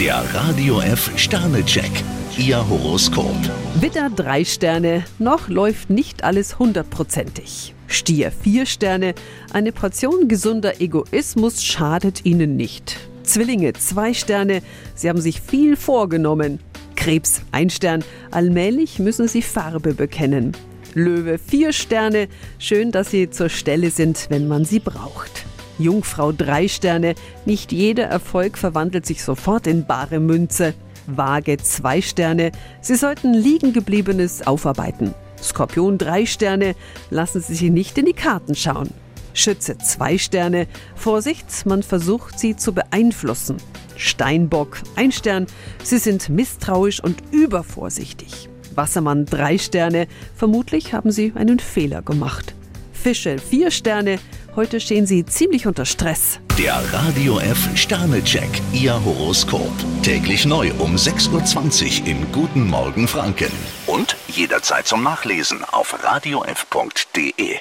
Der Radio F Sternecheck. Ihr Horoskop. Widder drei Sterne, noch läuft nicht alles hundertprozentig. Stier vier Sterne, eine Portion gesunder Egoismus schadet Ihnen nicht. Zwillinge zwei Sterne, Sie haben sich viel vorgenommen. Krebs ein Stern, allmählich müssen Sie Farbe bekennen. Löwe vier Sterne, schön, dass Sie zur Stelle sind, wenn man sie braucht. Jungfrau drei Sterne, nicht jeder Erfolg verwandelt sich sofort in bare Münze. Waage zwei Sterne, Sie sollten liegengebliebenes aufarbeiten. Skorpion drei Sterne, lassen Sie sich nicht in die Karten schauen. Schütze zwei Sterne, Vorsicht, man versucht Sie zu beeinflussen. Steinbock ein Stern, Sie sind misstrauisch und übervorsichtig. Wassermann drei Sterne, vermutlich haben Sie einen Fehler gemacht. Fische vier Sterne, heute stehen Sie ziemlich unter Stress. Der Radio F Sternecheck. Ihr Horoskop. Täglich neu um 6.20 Uhr im Guten Morgen Franken. Und jederzeit zum Nachlesen auf radiof.de.